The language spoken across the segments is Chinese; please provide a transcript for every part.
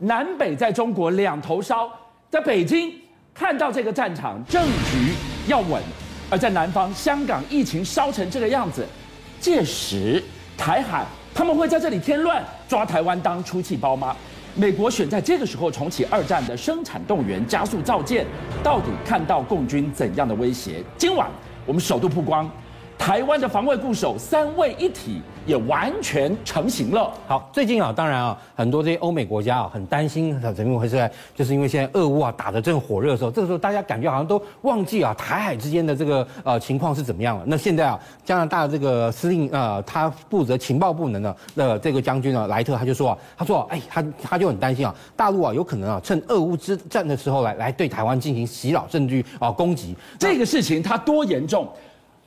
南北在中国两头烧，在北京看到这个战场政局要稳，而在南方香港疫情烧成这个样子，届时台海他们会在这里添乱，抓台湾当出气包吗？美国选在这个时候重启二战的生产动员，加速造舰，到底看到共军怎样的威胁？今晚我们首度曝光。台湾的防卫固守三位一体也完全成型了。好，最近啊，当然啊，很多这些欧美国家啊，很担心怎么回事？就是因为现在俄乌啊打得正火热的时候，这个时候大家感觉好像都忘记啊台海之间的这个呃情况是怎么样了。那现在啊，加拿大这个司令呃，他负责情报部门的的这个将军呢莱特他就说啊，他说哎，他他就很担心啊，大陆啊有可能啊趁俄乌之战的时候来来对台湾进行洗脑甚至啊攻击。这个事情它多严重？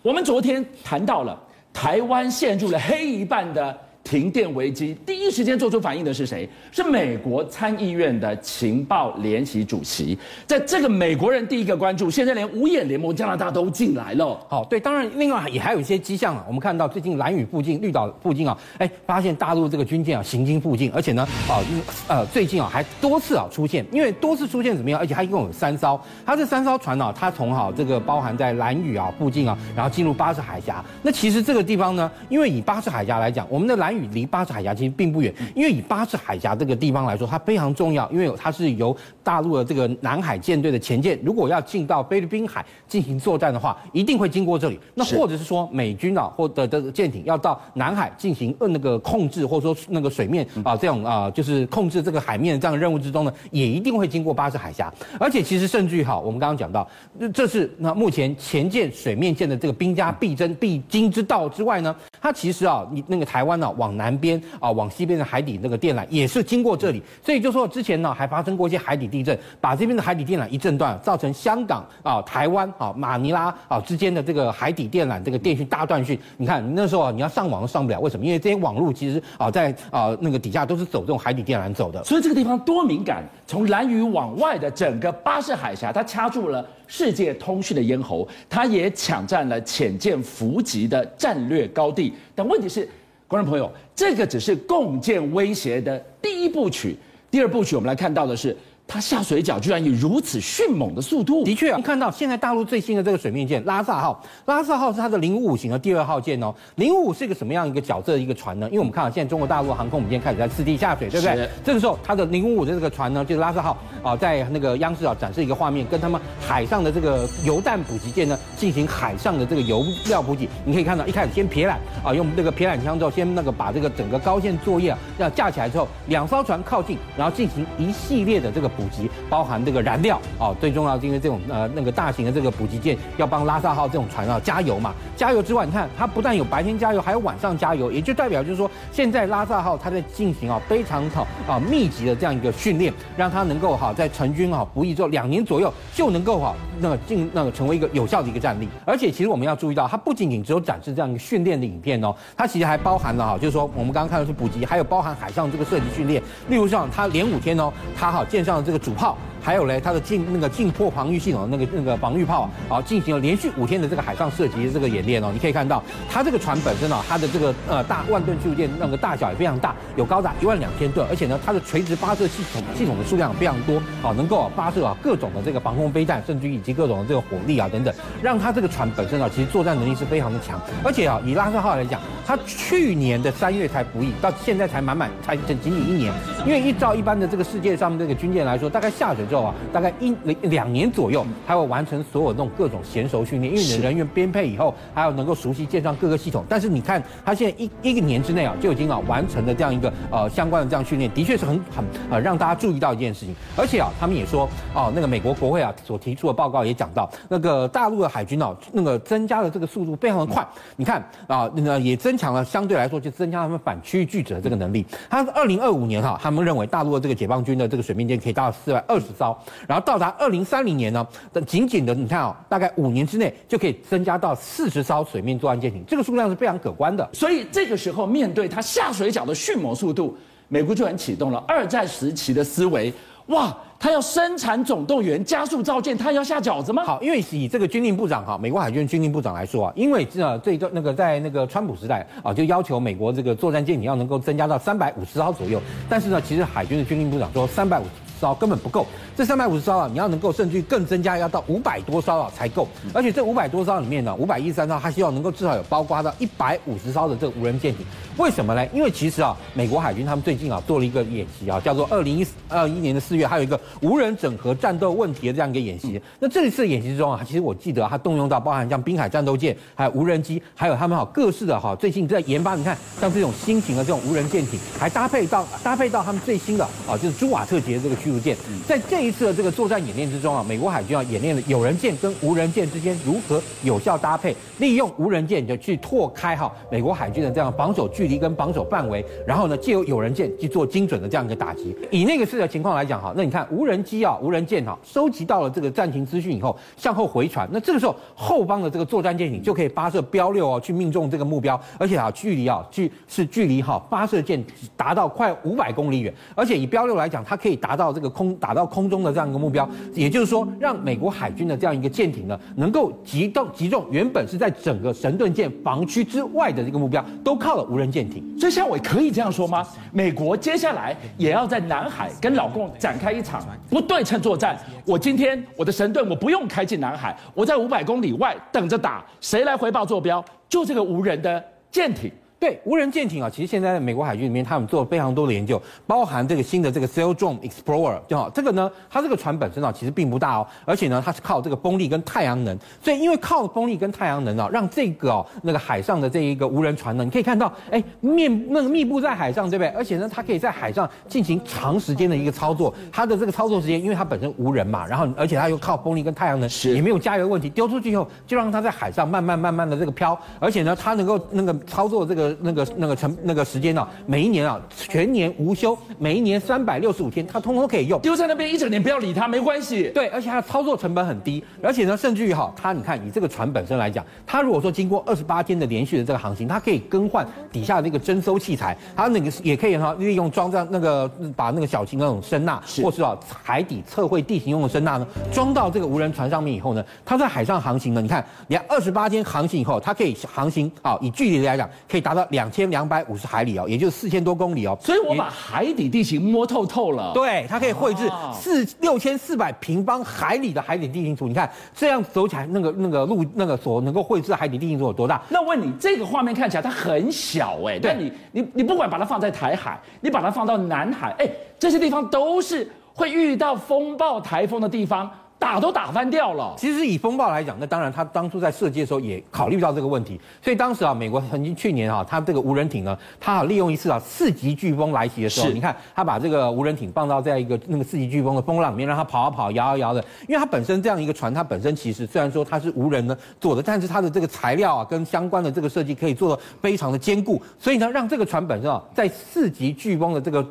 我们昨天谈到了台湾陷入了黑一半的停电危机，第一时间做出反应的是谁？是美国参议院的情报联席主席。在这个美国人第一个关注，现在连五眼联盟加拿大都进来了。好，对，当然另外也还有一些迹象啊。我们看到最近蓝屿附近、绿岛附近啊，哎，发现大陆这个军舰啊行经附近，而且呢，啊，呃，最近啊还多次啊出现，因为多次出现怎么样？而且它一共有三艘，它这三艘船呢，它从哈这个包含在蓝屿啊附近啊，然后进入巴士海峡。那其实这个地方呢，因为以巴士海峡来讲，我们的蓝兰屿离巴士海峡其实并不远，因为以巴士海峡这个地方来说，它非常重要，因为它是由大陆的这个南海舰队的前舰，如果要进到菲律宾海进行作战的话，一定会经过这里。那或者是说美军啊，或者的舰艇要到南海进行呃那个控制，或者说那个水面啊这种啊就是控制这个海面的这样的任务之中呢，也一定会经过巴士海峡。而且其实甚至于好，我们刚刚讲到，这是那目前前舰、水面舰的这个兵家必争必经之道之外呢，它其实啊，你那个台湾呢、往南边。啊，往西边的海底那个电缆也是经过这里，所以就说之前呢还发生过一些海底地震，把这边的海底电缆一震断，造成香港啊、台湾啊、马尼拉啊之间的这个海底电缆这个电讯大断讯。你看那时候啊，你要上网都上不了，为什么？因为这些网络其实啊在啊那个底下都是走这种海底电缆走的，所以这个地方多敏感。从兰屿往外的整个巴士海峡，它掐住了世界通讯的咽喉，它也抢占了潜舰伏击的战略高地。但问题是。观众朋友，这个只是共建威胁的第一部曲，第二部曲我们来看到的是。它下水饺居然以如此迅猛的速度，的确啊，你看到现在大陆最新的这个水面舰拉萨号，拉萨号是它的零五五型的第二号舰哦。零五五是一个什么样一个角色的一个船呢？因为我们看到现在中国大陆航空母舰开始在刺激下水，对不对？这个时候它的零五五的这个船呢，就是拉萨号啊，在那个央视啊展示一个画面，跟他们海上的这个油弹补给舰呢进行海上的这个油料补给。你可以看到一开始先撇缆啊，用那个撇缆枪之后，先那个把这个整个高线作业啊要架起来之后，两艘船靠近，然后进行一系列的这个。补给包含这个燃料哦，最重要是因为这种呃那个大型的这个补给舰要帮拉萨号这种船啊加油嘛，加油之外，你看它不但有白天加油，还有晚上加油，也就代表就是说，现在拉萨号它在进行啊非常好啊密集的这样一个训练，让它能够哈在成军啊服役之后两年左右就能够哈那个进那个成为一个有效的一个战力。而且其实我们要注意到，它不仅仅只有展示这样一个训练的影片哦，它其实还包含了哈，就是说我们刚刚看的是补给，还有包含海上这个射击训练，例如像它连五天哦，它哈舰上。这这个主炮，还有嘞，它的近那个近迫防御系统的，那个那个防御炮啊，啊进行了连续五天的这个海上射击的这个演练哦。你可以看到，它这个船本身啊，它的这个呃大万吨驱逐舰那个大小也非常大，有高达一万两千吨，而且呢，它的垂直发射系统系统的数量非常多啊，能够发射啊各种的这个防空飞弹，甚至以及各种的这个火力啊等等，让它这个船本身啊，其实作战能力是非常的强。而且啊，以拉萨号来讲，它去年的三月才服役，到现在才满满才仅仅一年，因为依照一般的这个世界上这个军舰来说，大概下水之后啊，大概一两年左右，还会完成所有那种各种娴熟训练，因为你的人员编配以后，还要能够熟悉舰上各个系统。但是你看，他现在一一个年之内啊，就已经啊完成了这样一个呃相关的这样训练，的确是很很呃让大家注意到一件事情。而且啊，他们也说啊，那个美国国会啊所提出的报告也讲到，那个大陆的海军啊，那个增加的这个速度非常的快。你看啊，那个也增强了相对来说就增加他们反区域拒止的这个能力。他二零二五年哈，他们认为大陆的这个解放军的这个水面舰可以达到四百二十艘，然后到达二零三零年呢，仅仅的你看啊、哦，大概五年之内就可以增加到四十艘水面作战舰艇，这个数量是非常可观的。所以这个时候，面对它下水饺的迅猛速度，美国居然启动了二战时期的思维。哇，他要生产总动员，加速造舰，他要下饺子吗？好，因为以这个军令部长哈，美国海军军令部长来说啊，因为这这个那个在那个川普时代啊，就要求美国这个作战舰艇要能够增加到三百五十艘左右，但是呢，其实海军的军令部长说三百五十艘根本不够。这三百五十艘啊，你要能够甚至于更增加，要到五百多艘啊才够。而且这五百多艘里面呢，五百一十三艘，他希望能够至少有包括到一百五十艘的这个无人舰艇。为什么呢？因为其实啊，美国海军他们最近啊做了一个演习啊，叫做二零一二一年的四月，还有一个无人整合战斗问题的这样一个演习。那这一次演习之中啊，其实我记得它动用到包含像滨海战斗舰，还有无人机，还有他们好各式的哈，最近在研发，你看像这种新型的这种无人舰艇，还搭配到搭配到他们最新的啊，就是朱瓦特级的这个驱逐舰，在这一次的这个作战演练之中啊，美国海军啊演练了有人舰跟无人舰之间如何有效搭配，利用无人舰就去拓开哈美国海军的这样防守距离离跟防守范围，然后呢借由有人舰去做精准的这样一个打击。以那个式的情况来讲哈，那你看无人机啊、无人舰哈，收集到了这个战情资讯以后，向后回传，那这个时候后方的这个作战舰艇就可以发射标六哦，去命中这个目标，而且啊距离啊距是距离哈发射舰达到快五百公里远，而且以标六来讲，它可以达到这个空打到空中的这样一个目标。也就是说，让美国海军的这样一个舰艇呢，能够击中击中原本是在整个神盾舰防区之外的这个目标，都靠了无人舰艇。所以，夏伟可以这样说吗？美国接下来也要在南海跟老共展开一场不对称作战。我今天我的神盾我不用开进南海，我在五百公里外等着打，谁来回报坐标？就这个无人的舰艇。对无人舰艇啊，其实现在在美国海军里面，他们做了非常多的研究，包含这个新的这个 Saildrone Explorer，就好这个呢，它这个船本身啊其实并不大哦，而且呢它是靠这个风力跟太阳能，所以因为靠风力跟太阳能啊，让这个哦那个海上的这一个无人船呢，你可以看到，哎面那个密布在海上，对不对？而且呢它可以在海上进行长时间的一个操作，它的这个操作时间，因为它本身无人嘛，然后而且它又靠风力跟太阳能，是也没有加油问题，丢出去以后就让它在海上慢慢慢慢的这个飘，而且呢它能够那个操作这个。那个那个成那个时间呢、啊？每一年啊，全年无休，每一年三百六十五天，它通通可以用。丢在那边一整年，不要理它，没关系。对，而且它的操作成本很低，而且呢，甚至于哈，它你看以这个船本身来讲，它如果说经过二十八天的连续的这个航行，它可以更换底下的那个征收器材，它那个也可以哈利用装在那个把那个小型那种声呐，是或是啊海底测绘地形用的声呐呢，装到这个无人船上面以后呢，它在海上航行呢，你看，你看二十八天航行以后，它可以航行啊，以距离来讲，可以达到两千两百五十海里哦，也就是四千多公里哦。所以我把海底地形摸透透了。对，它可以绘制四六千四百平方海里的海底地形图。你看这样走起来，那个那个路那个所能够绘制海底地形图有多大？那我问你，这个画面看起来它很小哎，但你你你不管把它放在台海，你把它放到南海，哎，这些地方都是会遇到风暴台风的地方。打都打翻掉了。其实以风暴来讲，那当然他当初在设计的时候也考虑到这个问题。所以当时啊，美国曾经去年啊，他这个无人艇呢，他好利用一次啊四级飓风来袭的时候，你看他把这个无人艇放到这样一个那个四级飓风的风浪里面，让它跑啊跑，摇啊摇的。因为它本身这样一个船，它本身其实虽然说它是无人呢做的，但是它的这个材料啊跟相关的这个设计可以做的非常的坚固，所以呢，让这个船本身啊在四级飓风的这个。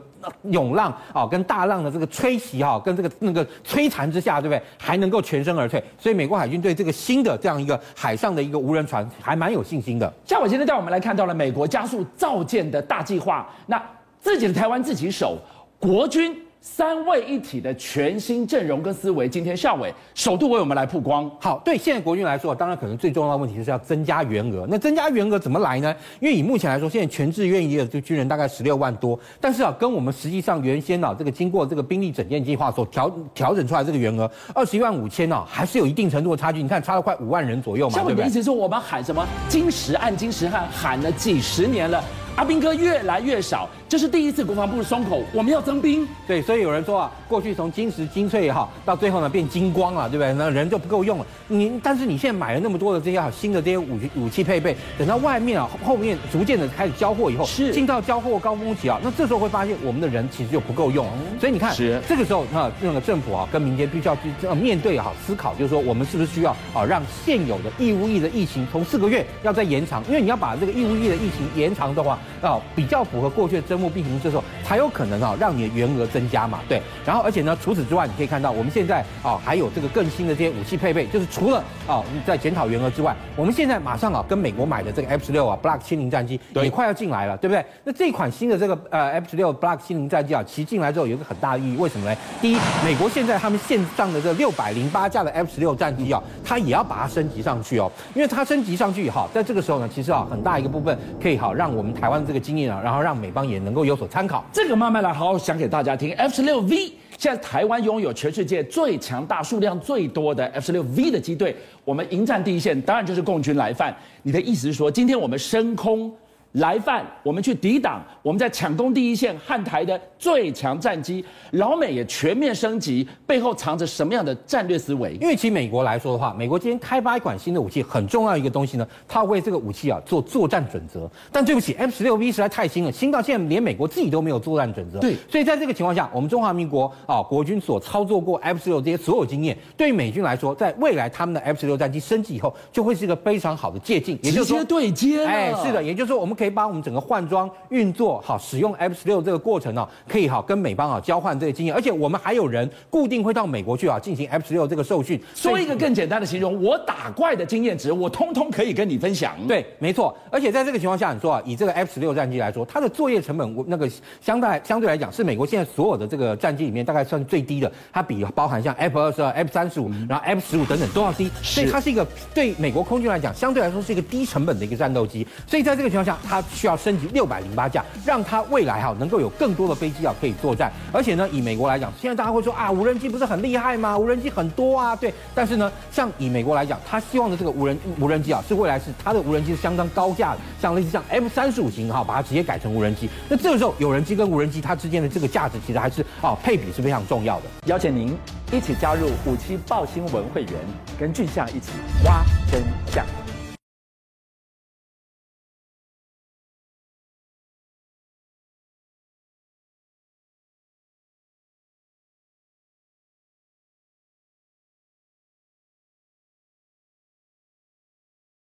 涌浪啊，跟大浪的这个吹袭哈，跟这个那个摧残之下，对不对？还能够全身而退，所以美国海军对这个新的这样一个海上的一个无人船还蛮有信心的。像我今天带我们来看到了美国加速造舰的大计划，那自己的台湾自己守，国军。三位一体的全新阵容跟思维，今天校委首度为我们来曝光。好，对现在国军来说，当然可能最重要的问题就是要增加员额。那增加员额怎么来呢？因为以目前来说，现在全志愿役的这个军人大概十六万多，但是啊，跟我们实际上原先啊这个经过这个兵力整建计划所调调整出来这个员额二十一万五千呢，还是有一定程度的差距。你看差了快五万人左右嘛，对不对？孝玮的意思说，我们喊什么金石案、金石汉喊了几十年了。阿兵哥越来越少，这是第一次国防部松口，我们要增兵。对，所以有人说啊，过去从金石精粹也好，到最后呢变金光了，对不对？那人就不够用了。你但是你现在买了那么多的这些新的这些武器武器配备，等到外面啊后面逐渐的开始交货以后，是进到交货高峰期啊，那这时候会发现我们的人其实就不够用了。所以你看，是这个时候那那个政府啊跟民间必须要去呃面对好思考，就是说我们是不是需要啊让现有的义务役的疫情从四个月要再延长，因为你要把这个义务役的疫情延长的话。啊比较符合过去的征募兵形这时候才有可能啊让你的员额增加嘛，对。然后而且呢，除此之外，你可以看到我们现在啊还有这个更新的这些武器配备，就是除了啊在检讨员额之外，我们现在马上啊跟美国买的这个 F 十六啊 Block 七零战机也快要进来了，对不对？那这款新的这个呃 F 十六 Block 七零战机啊，其实进来之后有一个很大的意义，为什么呢？第一，美国现在他们线上的这六百零八架的 F 十六战机啊，它也要把它升级上去哦，因为它升级上去以后，在这个时候呢，其实啊很大一个部分可以好让我们台湾这个经验啊，然后让美方也能够有所参考。这个慢慢来，好好讲给大家听。F 十六 V 现在台湾拥有全世界最强大、数量最多的 F 十六 V 的机队，我们迎战第一线当然就是共军来犯。你的意思是说，今天我们升空？来犯，我们去抵挡，我们在抢攻第一线汉台的最强战机，老美也全面升级，背后藏着什么样的战略思维？因为其实美国来说的话，美国今天开发一款新的武器，很重要一个东西呢，它为这个武器啊做作战准则。但对不起，F 十六 V 实在太新了，新到现在连美国自己都没有作战准则。对，所以在这个情况下，我们中华民国啊国军所操作过 F 十六这些所有经验，对于美军来说，在未来他们的 F 十六战机升级以后，就会是一个非常好的借鉴，也就是说对接。哎，是的，也就是说我们可以把我们整个换。装运作好，使用 F 十六这个过程呢，可以好跟美方啊交换这个经验，而且我们还有人固定会到美国去啊进行 F 十六这个受训。说一个更简单的形容，我打怪的经验值，我通通可以跟你分享。对，没错。而且在这个情况下，你说啊，以这个 F 十六战机来说，它的作业成本，我那个相对相对来讲是美国现在所有的这个战机里面大概算最低的。它比包含像 F 二十二、F 三十五，然后 F 十五等等都要低，所以它是一个对美国空军来讲相对来说是一个低成本的一个战斗机。所以在这个情况下，它需要升级六百零八架。让它未来哈能够有更多的飞机啊可以作战，而且呢，以美国来讲，现在大家会说啊，无人机不是很厉害吗？无人机很多啊，对。但是呢，像以美国来讲，他希望的这个无人无人机啊，是未来是它的无人机是相当高价的，像类似像 F 三十五型哈，把它直接改成无人机。那这个时候，有人机跟无人机它之间的这个价值，其实还是啊配比是非常重要的。邀请您一起加入五七报新闻会员，跟俊相一起挖真相。